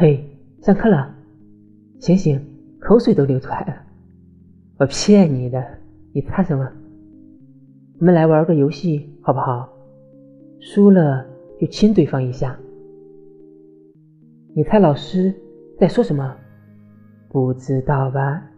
嘿上课了醒醒口水都流出来了。我骗你的你怕什么？我们来玩个游戏好不好？输了就亲对方一下。你猜老师在说什么？不知道吧？